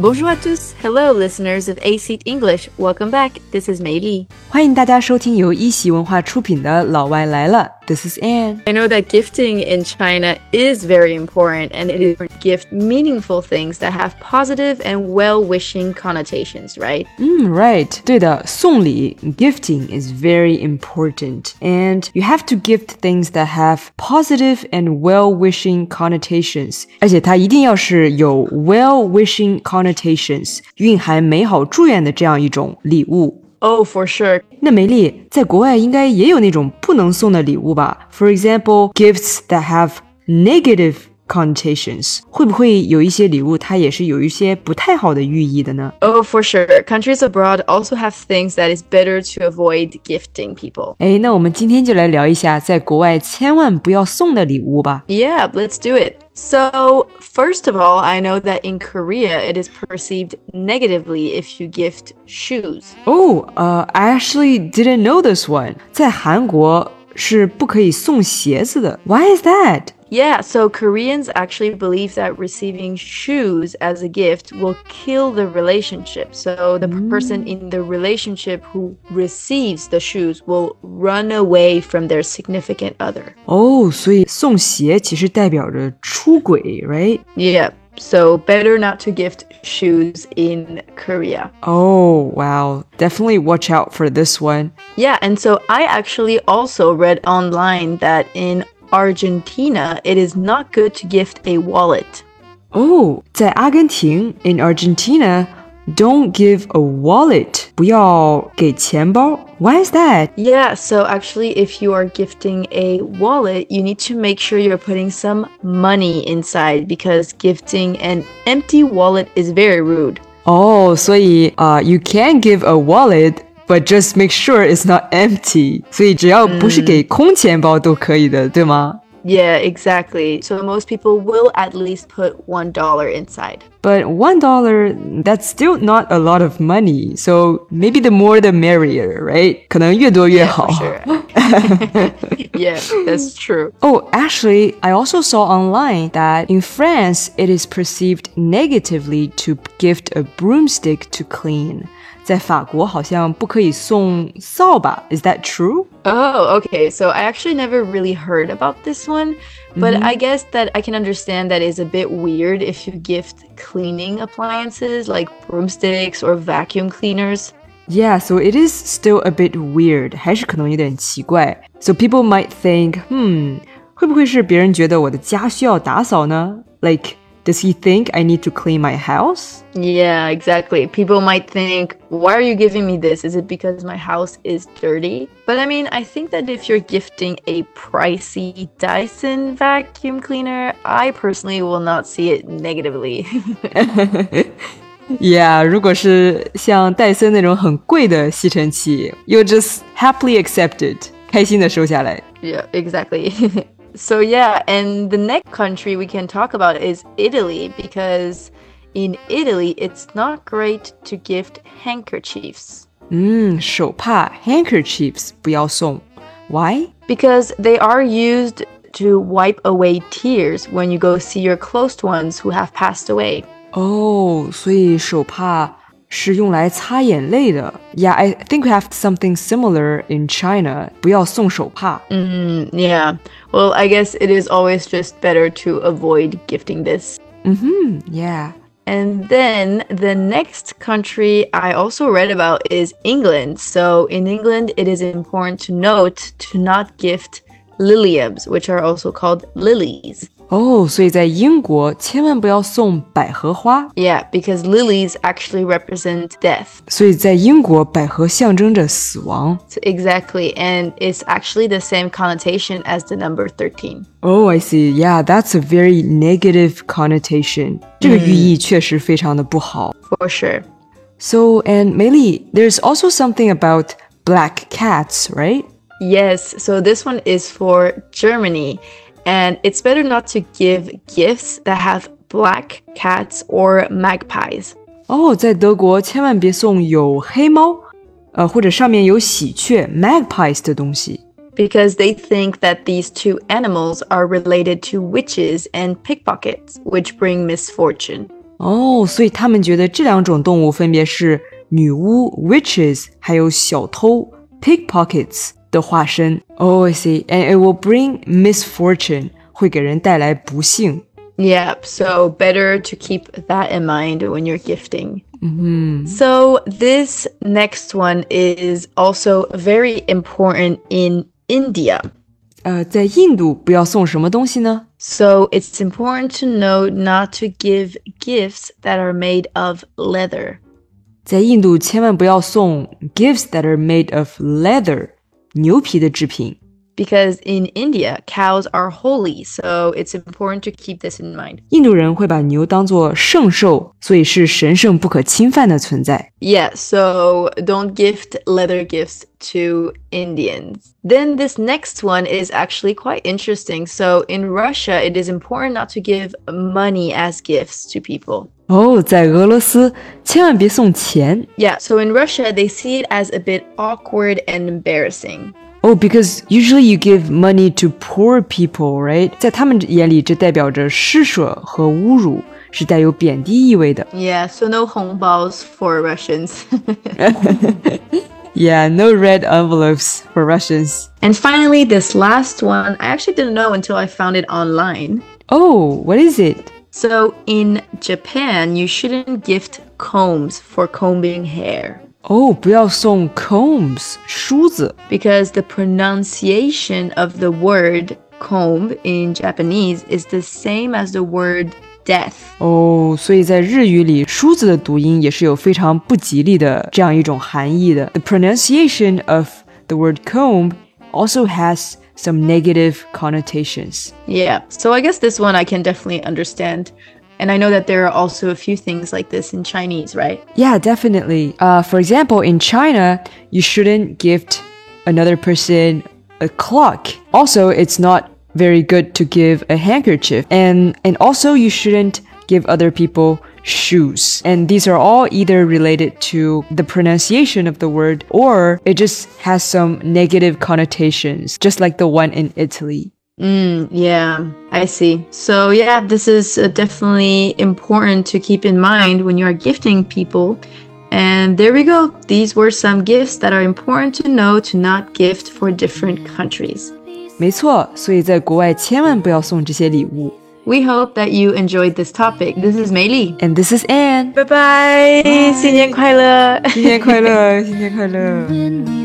Bonjour à tous. Hello, listeners of A Seat English. Welcome back. This is Mei Li. 欢迎大家收听由一席文化出品的《老外来了》。 This is Anne. I know that gifting in China is very important and it is to gift meaningful things that have positive and well-wishing connotations, right? 嗯，right，对的，送礼 gifting is very important, and you have to gift things that have positive and well-wishing connotations，而且它一定要是有 well-wishing connotations，蕴含美好祝愿的这样一种礼物。 Oh, for sure. 那梅莉在国外应该也有那种不能送的礼物吧？For example, gifts that have negative connotations. 会不会有一些礼物它也是有一些不太好的寓意的呢？Oh, for sure. Countries abroad also have things that is better to avoid gifting people. 哎，那我们今天就来聊一下在国外千万不要送的礼物吧。Yeah, let's do it. So, first of all, I know that in Korea it is perceived negatively if you gift shoes. 哦，呃、i actually didn't know this one。在韩国是不可以送鞋子的。Why is that？ Yeah, so Koreans actually believe that receiving shoes as a gift will kill the relationship. So the person in the relationship who receives the shoes will run away from their significant other. 哦，所以送鞋其实代表着出轨，right？ Yeah, so better not to gift shoes in Korea. Oh, wow. Definitely watch out for this one. Yeah, and so I actually also read online that in Argentina, it is not good to gift a wallet. 哦，在阿根廷，in Argentina。Don't give a wallet，不要给钱包。Why is that? Yeah, so actually, if you are gifting a wallet, you need to make sure you're putting some money inside because gifting an empty wallet is very rude. 哦，所以啊、y o u can give a wallet。 But just make sure it's not empty，所以只要不是给空钱包都可以的，对吗？ Yeah, exactly. So most people will at least put $1 inside. But one dollar, that's still not a lot of money. So maybe the more the merrier, right? 可能越多越 Yeah, 好。 for sure. yeah, that's true. Oh, actually, I also saw online that in France it is perceived negatively to gift a broomstick to clean. 在法国好像不可以送扫把. Is that true? Oh, okay. So I actually never really heard about this one, but I guess that I can understand that is a bit weird if you gift cleaning appliances like broomsticks or vacuum cleaners. Yeah, so it is still a bit weird. 还是可能有点奇怪. So people might think, hmm, 会不会是别人觉得我的家需要打扫呢? Like, does he think I need to clean my house? Yeah, exactly. People might think, why are you giving me this? Is it because my house is dirty? But I mean, I think that if you're gifting a pricey Dyson vacuum cleaner, I personally will not see it negatively. Yeah, 如果是像戴森那种很贵的吸尘器, you'll just happily accept it. 开心的收下来. yeah, exactly. so, yeah, and the next country we can talk about is Italy because in Italy, it's not great to gift handkerchiefs. 嗯，手帕 handkerchiefs 不要送. Why? because they are used to wipe away tears when you go see your close ones who have passed away. 哦，所以手帕 是用来擦眼泪的。Yeah, I think we have something similar in China. 不要送手帕。 Mm, yeah. Well, I guess it is always just better to avoid gifting this. Yeah. And then the next country I also read about is England. So in England, it is important to note to not gift liliums, which are also called lilies. 哦，所以在英国千万不要送百合花。 Yeah, because lilies actually represent death. 所以在英国，百合象征着死亡。 So exactly, and it's actually the same connotation as the number 13. Oh, I see. Yeah, that's a very negative connotation. 这个寓意确实非常的不好。 For sure. So, and Meili, there's also something about black cats, right? Yes, so this one is for Germany, and it's better not to give gifts that have black cats or magpies. 哦，在德国千万别送有黑猫，呃，或者上面有喜鹊 （magpies） 的东西。 because they think that these two animals are related to witches and pickpockets, which bring misfortune. 哦，所以他们觉得这两种动物分别是女巫 witches，还有小偷 pickpockets 的化身。Oh, I see, and it will bring misfortune，会给人带来不幸。 Yep, so better to keep that in mind when you're gifting. Mm-hmm. So, this next one is also very important in India. 呃，在印度不要送什么东西呢？ So, it's important to know not to give gifts that are made of leather. 在印度千万不要送 gifts that are made of leather， 牛皮的制品。Because in India, cows are holy, so it's important to keep this in mind. 印度人会把牛当作圣兽，所以是神圣不可侵犯的存在。 Yeah, so don't gift leather gifts to Indians. Then this next one is actually quite interesting. So in Russia, it is important not to give money as gifts to people. 哦，在俄罗斯千万别送钱 Yeah, so in Russia, they see it as a bit awkward and embarrassing. Oh, because usually you give money to poor people, right? 在他们眼里，这代表着施舍和侮辱，是带有贬低意味的。Yeah, so no hongbaos for Russians. yeah, no red envelopes for Russians. And finally, this last one, I actually didn't know until I found it online. Oh, what is it? So in Japan, you shouldn't gift combs for combing hair. 哦，不要送 combs 梳子 because the pronunciation of the word comb in Japanese is the same as the word death. 哦，所以在日语里，梳子的读音也是有非常不吉利的这样一种含义的。The pronunciation of the word comb also has some negative connotations. Yeah, so I guess this one I can definitely understand. And I know that there are also a few things like this in Chinese, right? Yeah, definitely. Uh, for example, in China, you shouldn't gift another person a clock. Also, it's not very good to give a handkerchief, and and also you shouldn't give other people shoes. And these are all either related to the pronunciation of the word or it just has some negative connotations, just like the one in Italy. Mm, yeah, I see. So, yeah, this is uh, definitely important to keep in mind when you are gifting people. And there we go. These were some gifts that are important to know to not gift for different countries. 没错，所以在国外千万不要送这些礼物。 We hope that you enjoyed this topic. This is Mei Li. And this is Anne. Bye bye. 新年快乐。新年快乐，新年快乐。 when we